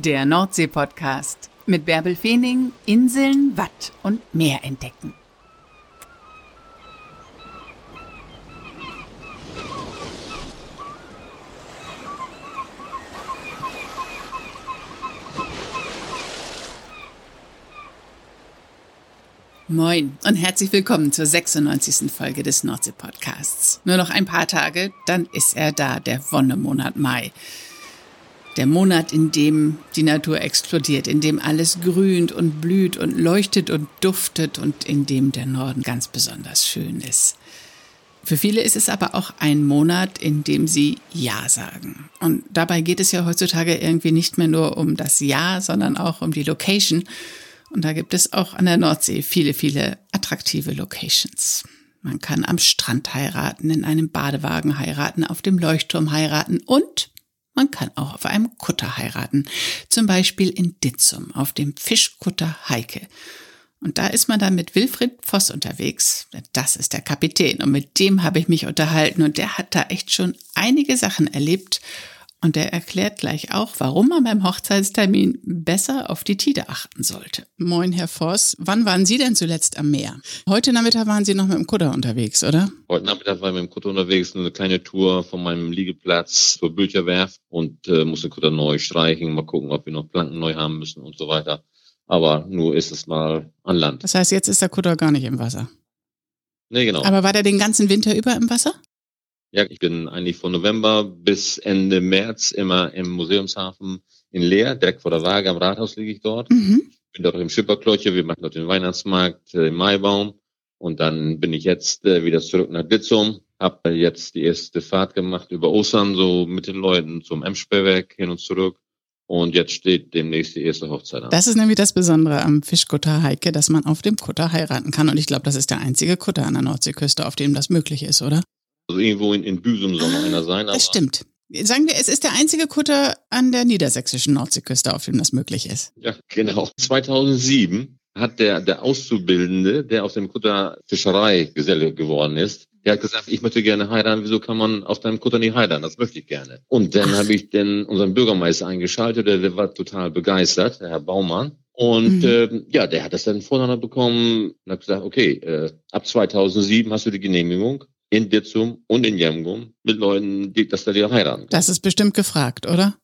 Der Nordsee-Podcast mit Bärbel Feening, Inseln, Watt und Meer entdecken. Moin und herzlich willkommen zur 96. Folge des Nordsee-Podcasts. Nur noch ein paar Tage, dann ist er da, der Wonnemonat Mai. Der Monat, in dem die Natur explodiert, in dem alles grünt und blüht und leuchtet und duftet und in dem der Norden ganz besonders schön ist. Für viele ist es aber auch ein Monat, in dem sie Ja sagen. Und dabei geht es ja heutzutage irgendwie nicht mehr nur um das Ja, sondern auch um die Location. Und da gibt es auch an der Nordsee viele, viele attraktive Locations. Man kann am Strand heiraten, in einem Badewagen heiraten, auf dem Leuchtturm heiraten und man kann auch auf einem Kutter heiraten. Zum Beispiel in Ditzum auf dem Fischkutter Heike. Und da ist man dann mit Wilfried Voss unterwegs. Das ist der Kapitän und mit dem habe ich mich unterhalten und der hat da echt schon einige Sachen erlebt und er erklärt gleich auch, warum man beim Hochzeitstermin besser auf die Tide achten sollte. Moin, Herr Voss. Wann waren Sie denn zuletzt am Meer? Heute Nachmittag waren Sie noch mit dem Kutter unterwegs, oder? Heute Nachmittag war ich mit dem Kutter unterwegs, eine kleine Tour von meinem Liegeplatz zur Bülcherwerft und äh, musste Kutter neu streichen, mal gucken, ob wir noch Planken neu haben müssen und so weiter. Aber nur ist es mal an Land. Das heißt, jetzt ist der Kutter gar nicht im Wasser. Nee, genau. Aber war der den ganzen Winter über im Wasser? Ja, ich bin eigentlich von November bis Ende März immer im Museumshafen in Leer, direkt vor der Waage am Rathaus liege ich dort. Mhm. Bin dort im Schipperklöcher, wir machen dort den Weihnachtsmarkt äh, im Maibaum und dann bin ich jetzt äh, wieder zurück nach Ditzum, habe jetzt die erste Fahrt gemacht über Ostern, so mit den Leuten zum Emsperrwerk hin und zurück. Und jetzt steht demnächst die erste Hochzeit an. Das ist nämlich das Besondere am Fischkutter Heike, dass man auf dem Kutter heiraten kann. Und ich glaube, das ist der einzige Kutter an der Nordseeküste, auf dem das möglich ist, oder? Also irgendwo in, in Büsum soll noch einer sein. Das stimmt. Sagen wir, es ist der einzige Kutter an der niedersächsischen Nordseeküste, auf dem das möglich ist. Ja, genau. 2007 hat der, der Auszubildende, der aus dem Kutter Fischereigeselle geworden ist, der hat gesagt, ich möchte gerne heiraten. Wieso kann man auf deinem Kutter nicht heiraten? Das möchte ich gerne. Und dann habe ich den, unseren Bürgermeister eingeschaltet, der, der war total begeistert, der Herr Baumann. Und mhm. äh, ja, der hat das dann voneinander bekommen und hat gesagt, okay, äh, ab 2007 hast du die Genehmigung in Ditzum und in Jemgum mit Leuten, die, dass da die heiraten. Das ist bestimmt gefragt, oder?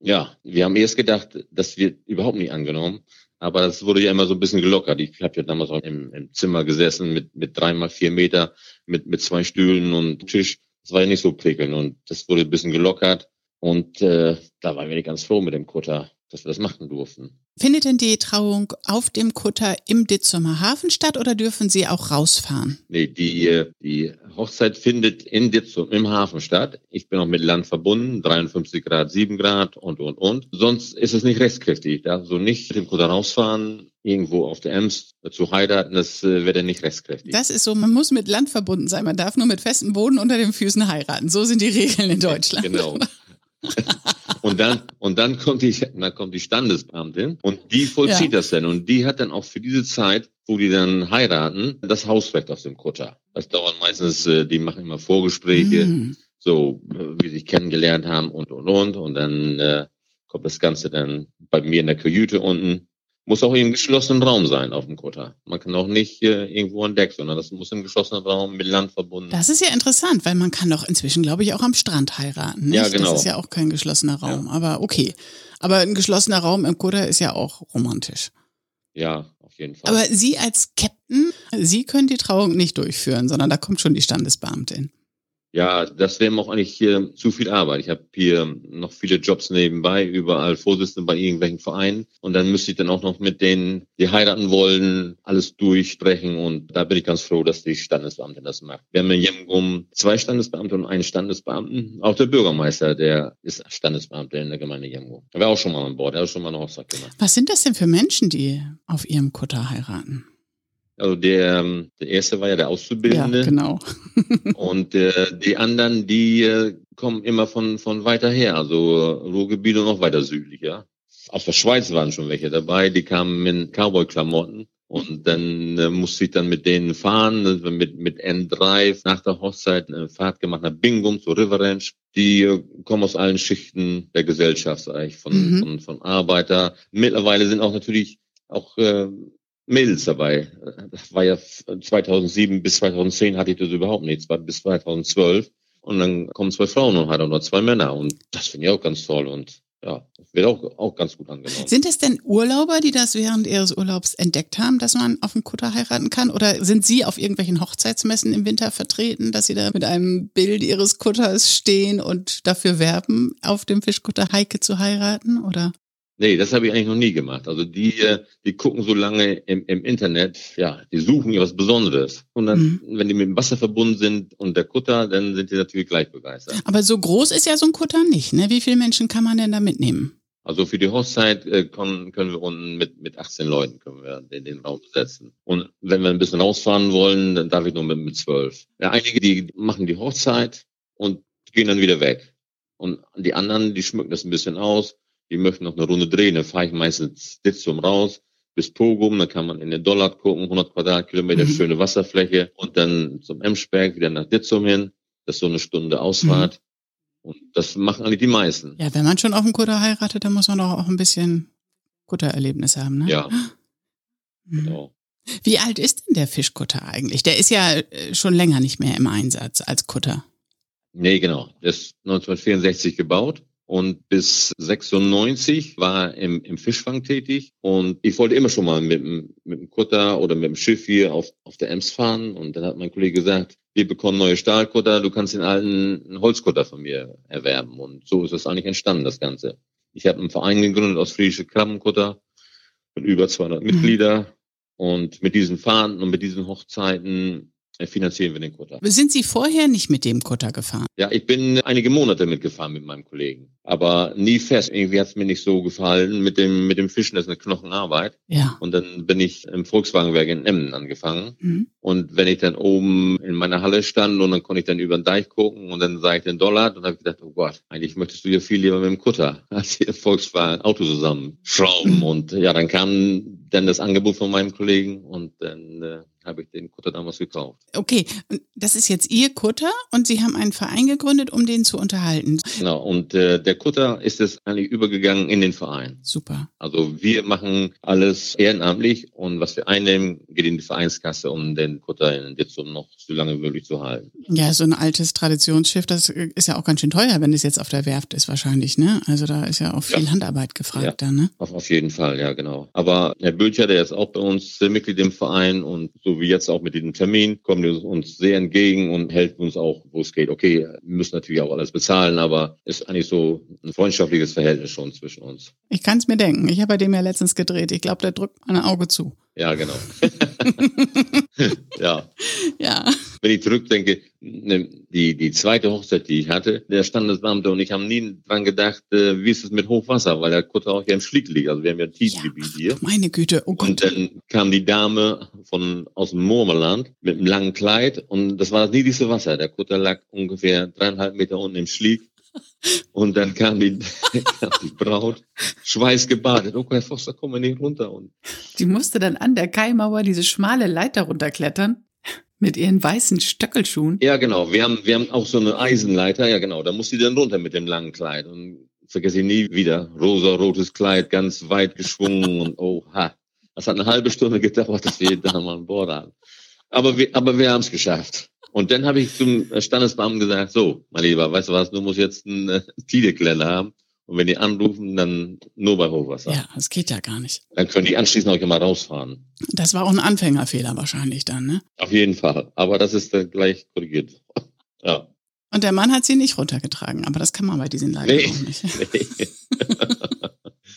Ja, wir haben erst gedacht, das wird überhaupt nicht angenommen. Aber das wurde ja immer so ein bisschen gelockert. Ich habe ja damals auch im, im, Zimmer gesessen mit, mit drei mal vier Meter, mit, mit zwei Stühlen und Tisch. Das war ja nicht so prickelnd und das wurde ein bisschen gelockert. Und äh, da waren wir nicht ganz froh mit dem Kutter dass wir das machen durften. Findet denn die Trauung auf dem Kutter im Ditzumer Hafen statt oder dürfen Sie auch rausfahren? Nee, die, die Hochzeit findet in Ditzum im Hafen statt. Ich bin auch mit Land verbunden, 53 Grad, 7 Grad und, und, und. Sonst ist es nicht rechtskräftig. Da so nicht mit dem Kutter rausfahren, irgendwo auf der Ems zu heiraten, das äh, wäre dann nicht rechtskräftig. Das ist so, man muss mit Land verbunden sein. Man darf nur mit festem Boden unter den Füßen heiraten. So sind die Regeln in Deutschland. genau. Und dann, und dann kommt die, dann kommt die Standesbeamtin und die vollzieht ja. das dann. Und die hat dann auch für diese Zeit, wo die dann heiraten, das Hausrecht aus dem Kutter. Das dauert meistens, äh, die machen immer Vorgespräche, mm. so wie sie sich kennengelernt haben und und und. Und dann äh, kommt das Ganze dann bei mir in der Kajüte unten muss auch im geschlossenen Raum sein auf dem Kutter. Man kann auch nicht äh, irgendwo an Deck, sondern das muss im geschlossenen Raum mit Land verbunden. Das ist ja interessant, weil man kann doch inzwischen, glaube ich, auch am Strand heiraten. Nicht? Ja, genau. Das ist ja auch kein geschlossener Raum, ja. aber okay. Aber ein geschlossener Raum im Kutter ist ja auch romantisch. Ja, auf jeden Fall. Aber Sie als Captain, Sie können die Trauung nicht durchführen, sondern da kommt schon die Standesbeamtin. Ja, das wäre mir auch eigentlich hier zu viel Arbeit. Ich habe hier noch viele Jobs nebenbei, überall Vorsitzende bei irgendwelchen Vereinen. Und dann müsste ich dann auch noch mit denen, die heiraten wollen, alles durchsprechen. Und da bin ich ganz froh, dass die Standesbeamtin das macht. Wir haben in Jemgum zwei Standesbeamte und einen Standesbeamten. Auch der Bürgermeister, der ist Standesbeamter in der Gemeinde Jemgum. Er war auch schon mal an Bord, er hat schon mal eine Hochzeit gemacht. Was sind das denn für Menschen, die auf ihrem Kutter heiraten? Also der, ähm, der erste war ja der Auszubildende. Ja, genau. und äh, die anderen, die äh, kommen immer von, von weiter her, also Ruhrgebiet und noch weiter südlicher. Aus der Schweiz waren schon welche dabei, die kamen in Cowboy-Klamotten Und dann äh, musste ich dann mit denen fahren, mit, mit N3 nach der Hochzeit eine Fahrt gemacht nach Bingum zu River Ranch. Die äh, kommen aus allen Schichten der Gesellschaft, eigentlich von, mhm. von, von Arbeiter. Mittlerweile sind auch natürlich auch äh, Mädels dabei. Das war ja 2007 bis 2010 hatte ich das überhaupt nicht, bis 2012. Und dann kommen zwei Frauen und hat auch noch zwei Männer. Und das finde ich auch ganz toll. Und ja, wird auch, auch ganz gut angenommen. Sind es denn Urlauber, die das während ihres Urlaubs entdeckt haben, dass man auf dem Kutter heiraten kann? Oder sind Sie auf irgendwelchen Hochzeitsmessen im Winter vertreten, dass Sie da mit einem Bild Ihres Kutters stehen und dafür werben, auf dem Fischkutter Heike zu heiraten? Oder? Nee, das habe ich eigentlich noch nie gemacht. Also die, äh, die gucken so lange im, im Internet, ja, die suchen ja was Besonderes. Und dann, mhm. wenn die mit dem Wasser verbunden sind und der Kutter, dann sind die natürlich gleich begeistert. Aber so groß ist ja so ein Kutter nicht, ne? Wie viele Menschen kann man denn da mitnehmen? Also für die Hochzeit äh, können, können wir unten mit, mit 18 Leuten können wir den, den Raum besetzen. Und wenn wir ein bisschen rausfahren wollen, dann darf ich nur mit, mit 12. Ja, einige, die machen die Hochzeit und gehen dann wieder weg. Und die anderen, die schmücken das ein bisschen aus die möchten noch eine Runde drehen, dann fahre ich meistens Ditzum raus bis Pogum, dann kann man in den Dollar gucken, 100 Quadratkilometer, mhm. schöne Wasserfläche und dann zum Emsberg, wieder nach Ditzum hin, das ist so eine Stunde Ausfahrt. Mhm. Und das machen eigentlich die meisten. Ja, wenn man schon auf dem Kutter heiratet, dann muss man doch auch ein bisschen Kuttererlebnis haben, ne? Ja. Mhm. Genau. Wie alt ist denn der Fischkutter eigentlich? Der ist ja äh, schon länger nicht mehr im Einsatz als Kutter. Nee, genau. Der ist 1964 gebaut und bis 96 war im, im Fischfang tätig und ich wollte immer schon mal mit, mit dem Kutter oder mit dem Schiff hier auf, auf der Ems fahren und dann hat mein Kollege gesagt, wir bekommen neue Stahlkutter, du kannst den alten Holzkutter von mir erwerben und so ist es eigentlich entstanden, das Ganze. Ich habe einen Verein gegründet aus friesische Krabbenkutter mit über 200 mhm. Mitglieder und mit diesen Fahrten und mit diesen Hochzeiten finanzieren wir den Kutter. Sind Sie vorher nicht mit dem Kutter gefahren? Ja, ich bin einige Monate mitgefahren mit meinem Kollegen, aber nie fest. Irgendwie hat es mir nicht so gefallen mit dem mit dem Fischen. Das ist eine Knochenarbeit. Ja. Und dann bin ich im Volkswagenwerk in Emmen angefangen. Mhm. Und wenn ich dann oben in meiner Halle stand und dann konnte ich dann über den Deich gucken und dann sah ich den Dollar, dann habe ich gedacht, oh Gott, eigentlich möchtest du ja viel lieber mit dem Kutter als hier Volkswagen Auto zusammenschrauben. Mhm. Und ja, dann kam dann das Angebot von meinem Kollegen und dann äh, habe ich den Kutter damals gekauft. Okay, das ist jetzt Ihr Kutter und Sie haben einen Verein gegründet, um den zu unterhalten. Genau, und äh, der Kutter ist es eigentlich übergegangen in den Verein. Super. Also wir machen alles ehrenamtlich und was wir einnehmen, geht in die Vereinskasse, um den Kutter in Ditzum noch so lange wie möglich zu halten. Ja, so ein altes Traditionsschiff, das ist ja auch ganz schön teuer, wenn es jetzt auf der Werft ist wahrscheinlich, ne? Also da ist ja auch viel ja. Handarbeit gefragt ja. dann, ne? Auf, auf jeden Fall, ja genau. Aber Herr Bülcher, der ist auch bei uns Mitglied im Verein und so wie jetzt auch mit diesem Termin, kommen die uns sehr entgegen und helfen uns auch, wo es geht. Okay, wir müssen natürlich auch alles bezahlen, aber ist eigentlich so ein freundschaftliches Verhältnis schon zwischen uns. Ich kann es mir denken. Ich habe bei dem ja letztens gedreht. Ich glaube, der drückt ein Auge zu. Ja, genau. ja. Ja. Wenn ich zurückdenke, ne, die, die zweite Hochzeit, die ich hatte, der Standesbeamte und ich haben nie dran gedacht, äh, wie ist es mit Hochwasser, weil der Kutter auch hier im Schlick liegt. Also wir haben ja Tiefgebiet ja, hier. Meine Güte, oh Gott. Und dann kam die Dame von aus dem Murmeland mit einem langen Kleid und das war das niedrigste Wasser. Der Kutter lag ungefähr dreieinhalb Meter unten im Schlick und dann kam die, kam die Braut, schweißgebadet. Oh, Herr Foster, komm mal nicht runter. Und die musste dann an der Kaimauer diese schmale Leiter runterklettern. Mit ihren weißen Stöckelschuhen? Ja, genau. Wir haben, wir haben auch so eine Eisenleiter. Ja, genau. Da muss sie dann runter mit dem langen Kleid. Und vergesse ich nie wieder. Rosa-rotes Kleid, ganz weit geschwungen und oh, ha. Das hat eine halbe Stunde gedauert, dass wir da mal an Bord haben. Aber wir, aber wir haben es geschafft. Und dann habe ich zum Standesbeamten gesagt, so, mein Lieber, weißt du was, du musst jetzt einen äh, Tidekalender haben. Und wenn die anrufen, dann nur bei Hochwasser. Ja, das geht ja gar nicht. Dann können die anschließend auch immer rausfahren. Das war auch ein Anfängerfehler wahrscheinlich dann, ne? Auf jeden Fall. Aber das ist dann gleich korrigiert. ja. Und der Mann hat sie nicht runtergetragen, aber das kann man bei diesen Leitern nee. auch nicht. Nee.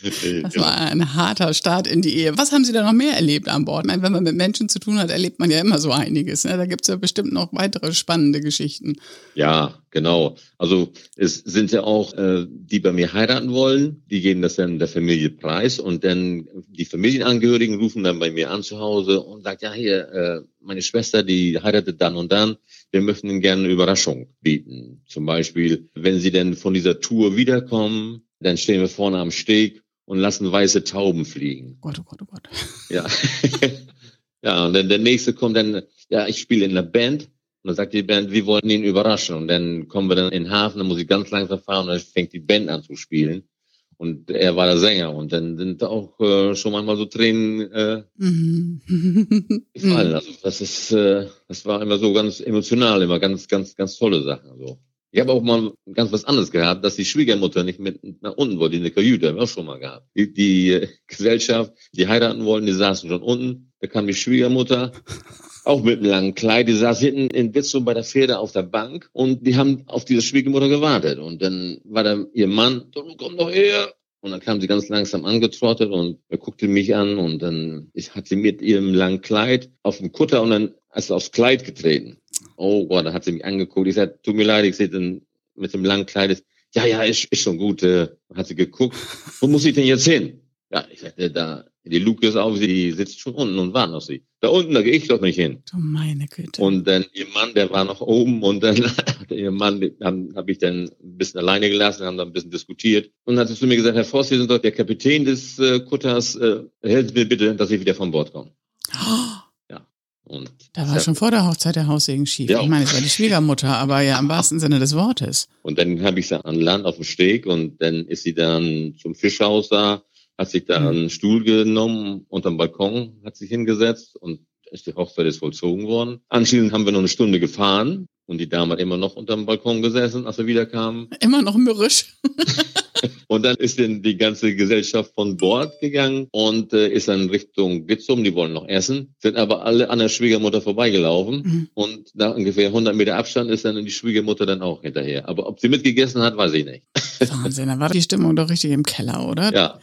Das war ein harter Start in die Ehe. Was haben Sie da noch mehr erlebt an Bord? Meine, wenn man mit Menschen zu tun hat, erlebt man ja immer so einiges. Ne? Da gibt es ja bestimmt noch weitere spannende Geschichten. Ja, genau. Also es sind ja auch, äh, die bei mir heiraten wollen, die geben das dann der Familie preis und dann die Familienangehörigen rufen dann bei mir an zu Hause und sagen, ja hier, äh, meine Schwester, die heiratet dann und dann, wir möchten ihnen gerne eine Überraschung bieten. Zum Beispiel, wenn sie denn von dieser Tour wiederkommen, dann stehen wir vorne am Steg und lassen weiße Tauben fliegen. Gott, oh Gott, oh Gott. Ja. Ja, und dann der nächste kommt dann, ja, ich spiele in der Band. Und dann sagt die Band, wir wollen ihn überraschen. Und dann kommen wir dann in den Hafen, dann muss ich ganz langsam fahren und dann fängt die Band an zu spielen. Und er war der Sänger. Und dann sind auch äh, schon manchmal so Tränen äh, mhm. gefallen. Also das ist, äh, das war immer so ganz emotional, immer ganz, ganz, ganz tolle Sachen. So. Ich habe auch mal ganz was anderes gehabt, dass die Schwiegermutter nicht mit nach unten wollte, in der Kajüte, haben wir auch schon mal gehabt. Die, die äh, Gesellschaft, die heiraten wollten, die saßen schon unten. Da kam die Schwiegermutter, auch mit einem langen Kleid, die saß hinten in Witzum bei der Pferde auf der Bank und die haben auf diese Schwiegermutter gewartet. Und dann war da ihr Mann, komm doch her. Und dann kam sie ganz langsam angetrottet und er guckte mich an und dann hat sie mit ihrem langen Kleid auf dem Kutter und dann ist aufs Kleid getreten. Oh Gott, da hat sie mich angeguckt. Ich sagte, tut mir leid, ich sehe den mit dem langen Kleid. Ja, ja, ist, ist schon gut. Äh, hat sie geguckt. Wo muss ich denn jetzt hin? Ja, ich sagte, da, die Luke ist auf, sie sitzt schon unten und wartet auf sie. Da unten, da gehe ich doch nicht hin. Du meine Güte. Und dann ihr Mann, der war noch oben und dann ihr Mann, habe hab ich dann ein bisschen alleine gelassen, haben dann ein bisschen diskutiert. Und dann hat sie zu mir gesagt, Herr Voss, Sie sind doch der Kapitän des äh, Kutters, äh, helfen mir bitte, dass ich wieder von Bord komme. Und da war schon vor der Hochzeit der Haussegen schief. Ja. Ich meine, es war die Schwiegermutter, aber ja im wahrsten Sinne des Wortes. Und dann habe ich sie an Land auf dem Steg und dann ist sie dann zum Fischhaus da, hat sich da mhm. einen Stuhl genommen unterm Balkon, hat sich hingesetzt und ist die Hochzeit ist vollzogen worden. Anschließend haben wir noch eine Stunde gefahren und die Dame hat immer noch unterm Balkon gesessen, als wir wiederkamen. Immer noch mürrisch. Und dann ist dann die ganze Gesellschaft von Bord gegangen und äh, ist dann Richtung Gitzum, die wollen noch essen, sind aber alle an der Schwiegermutter vorbeigelaufen mhm. und nach ungefähr 100 Meter Abstand ist dann die Schwiegermutter dann auch hinterher. Aber ob sie mitgegessen hat, weiß ich nicht. Wahnsinn, dann war die Stimmung doch richtig im Keller, oder? Ja,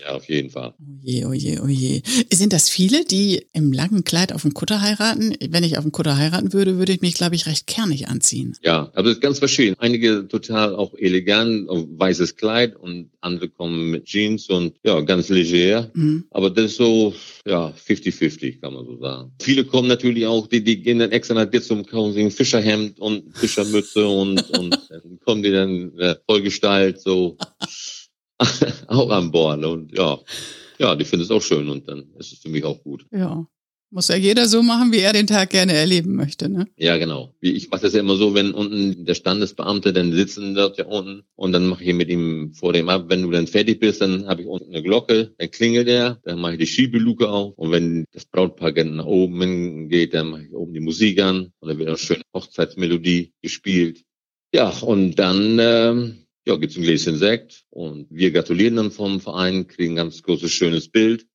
ja, auf jeden Fall. Oh je, oh je, oh. Sind das viele, die im langen Kleid auf dem Kutter heiraten? Wenn ich auf dem Kutter heiraten würde, würde ich mich, glaube ich, recht kernig anziehen. Ja, aber das ist ganz verschieden. Einige total auch elegant, weißes Kleid und andere kommen mit Jeans und ja, ganz leger. Mhm. Aber das ist so, ja, 50-50, kann man so sagen. Viele kommen natürlich auch, die, die gehen dann extra nach dir zum Kaufen, Fischerhemd und Fischermütze und, und dann kommen die dann äh, vollgestylt, so auch an Bord. Und ja, ja, die finden es auch schön und dann ist es für mich auch gut. Ja. Muss ja jeder so machen, wie er den Tag gerne erleben möchte, ne? Ja, genau. Ich mache das ja immer so, wenn unten der Standesbeamte dann sitzen dort ja unten und dann mache ich mit ihm vor dem ab, wenn du dann fertig bist, dann habe ich unten eine Glocke, dann klingelt er, dann mache ich die Schiebeluke auf und wenn das Brautpaar nach oben geht, dann mache ich oben die Musik an und dann wird eine schöne Hochzeitsmelodie gespielt. Ja, und dann ähm, ja, gibt's ein Gläschen Sekt und wir gratulieren dann vom Verein, kriegen ein ganz großes, schönes Bild.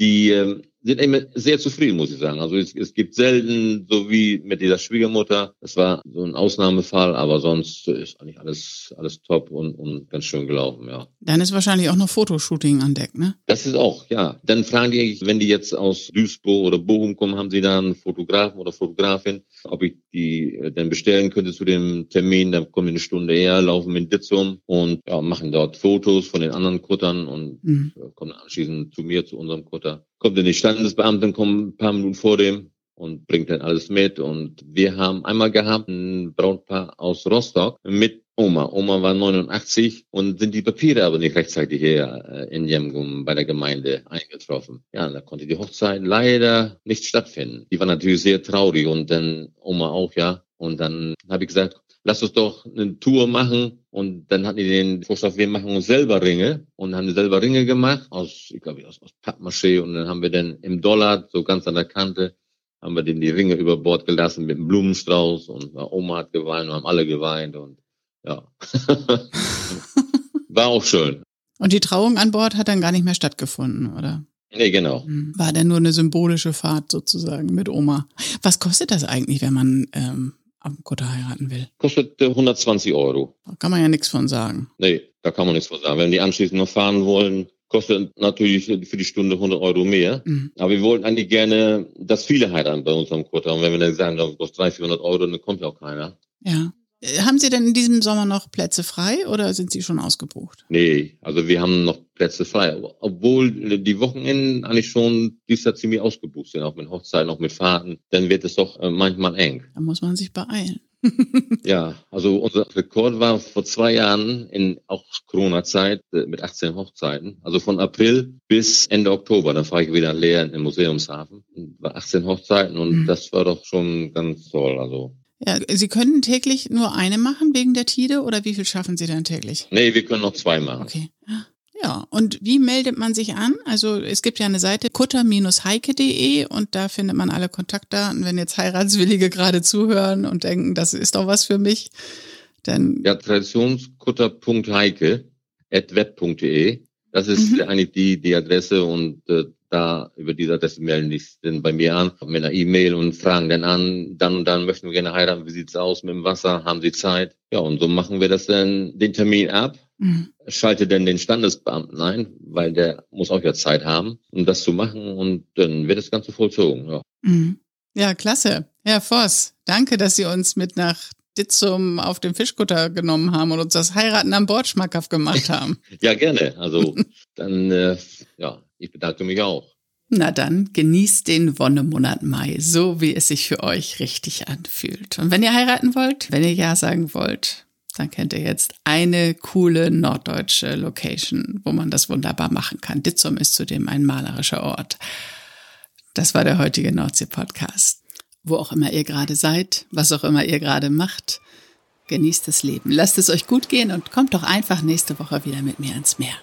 Die ähm, sind immer sehr zufrieden, muss ich sagen. Also es, es gibt selten, so wie mit dieser Schwiegermutter, das war so ein Ausnahmefall, aber sonst ist eigentlich alles, alles top und, und ganz schön gelaufen, ja. Dann ist wahrscheinlich auch noch Fotoshooting an Deck, ne? Das ist auch, ja. Dann fragen die, wenn die jetzt aus Duisburg oder Bochum kommen, haben sie da einen Fotografen oder Fotografin, ob ich die äh, dann bestellen könnte zu dem Termin, dann kommen die eine Stunde eher, laufen mit Ditzum und ja, machen dort Fotos von den anderen Kuttern und mhm. kommen anschließend zu mir, zu unserem Kutter kommt dann die Standesbeamten, kommen ein paar Minuten vor dem und bringt dann alles mit. Und wir haben einmal gehabt ein Brautpaar aus Rostock mit Oma. Oma war 89 und sind die Papiere aber nicht rechtzeitig hier äh, in Jemgum bei der Gemeinde eingetroffen. Ja, da konnte die Hochzeit leider nicht stattfinden. Die war natürlich sehr traurig und dann Oma auch, ja. Und dann habe ich gesagt, lass uns doch eine Tour machen. Und dann hatten die den Vorschlag, wir machen uns selber Ringe und haben selber Ringe gemacht aus, ich glaube, aus, aus Pappmaché. Und dann haben wir dann im Dollar, so ganz an der Kante, haben wir den die Ringe über Bord gelassen mit einem Blumenstrauß und Oma hat geweint und haben alle geweint und ja. War auch schön. Und die Trauung an Bord hat dann gar nicht mehr stattgefunden, oder? Nee, genau. Hm. War denn nur eine symbolische Fahrt sozusagen mit Oma. Was kostet das eigentlich, wenn man ähm, am Kutter heiraten will. Kostet 120 äh, Euro. Da kann man ja nichts von sagen. Nee, da kann man nichts von sagen. Wenn die anschließend noch fahren wollen, kostet natürlich für die Stunde 100 Euro mehr. Mhm. Aber wir wollten eigentlich gerne, dass viele heiraten bei uns am Kutter. Und wenn wir dann sagen, das kostet 300, 400 Euro, dann kommt ja auch keiner. Ja. Haben Sie denn in diesem Sommer noch Plätze frei oder sind Sie schon ausgebucht? Nee, also wir haben noch Plätze frei. Obwohl die Wochenenden eigentlich schon dieses Jahr ziemlich ausgebucht sind, auch mit Hochzeiten, auch mit Fahrten, dann wird es doch äh, manchmal eng. Da muss man sich beeilen. ja, also unser Rekord war vor zwei Jahren in auch Corona-Zeit äh, mit 18 Hochzeiten. Also von April bis Ende Oktober. Dann fahre ich wieder leer im Museumshafen. War 18 Hochzeiten und mhm. das war doch schon ganz toll. Also ja, Sie können täglich nur eine machen wegen der Tide oder wie viel schaffen Sie dann täglich? Nee, wir können noch zwei machen. Okay. Ja, und wie meldet man sich an? Also es gibt ja eine Seite kutter-heike.de und da findet man alle Kontaktdaten. Wenn jetzt Heiratswillige gerade zuhören und denken, das ist doch was für mich, dann... Ja, traditionskutter.heike at web.de. Das ist mhm. eigentlich die, die Adresse und äh, da über diese Adresse melden die sich dann bei mir an, mit einer E-Mail und fragen dann an, dann und dann möchten wir gerne heiraten, wie sieht's aus mit dem Wasser, haben Sie Zeit? Ja, und so machen wir das dann, den Termin ab Mhm. Schalte dann den Standesbeamten ein, weil der muss auch ja Zeit haben, um das zu machen und dann wird das Ganze vollzogen. Ja, mhm. ja klasse. Herr Voss, danke, dass Sie uns mit nach Ditzum auf dem Fischkutter genommen haben und uns das Heiraten am Bord schmackhaft gemacht haben. ja, gerne. Also dann, äh, ja, ich bedanke mich auch. Na dann, genießt den Wonnemonat Mai, so wie es sich für euch richtig anfühlt. Und wenn ihr heiraten wollt, wenn ihr Ja sagen wollt, dann kennt ihr jetzt eine coole norddeutsche Location, wo man das wunderbar machen kann. Ditzum ist zudem ein malerischer Ort. Das war der heutige Nordsee-Podcast. Wo auch immer ihr gerade seid, was auch immer ihr gerade macht, genießt das Leben. Lasst es euch gut gehen und kommt doch einfach nächste Woche wieder mit mir ins Meer.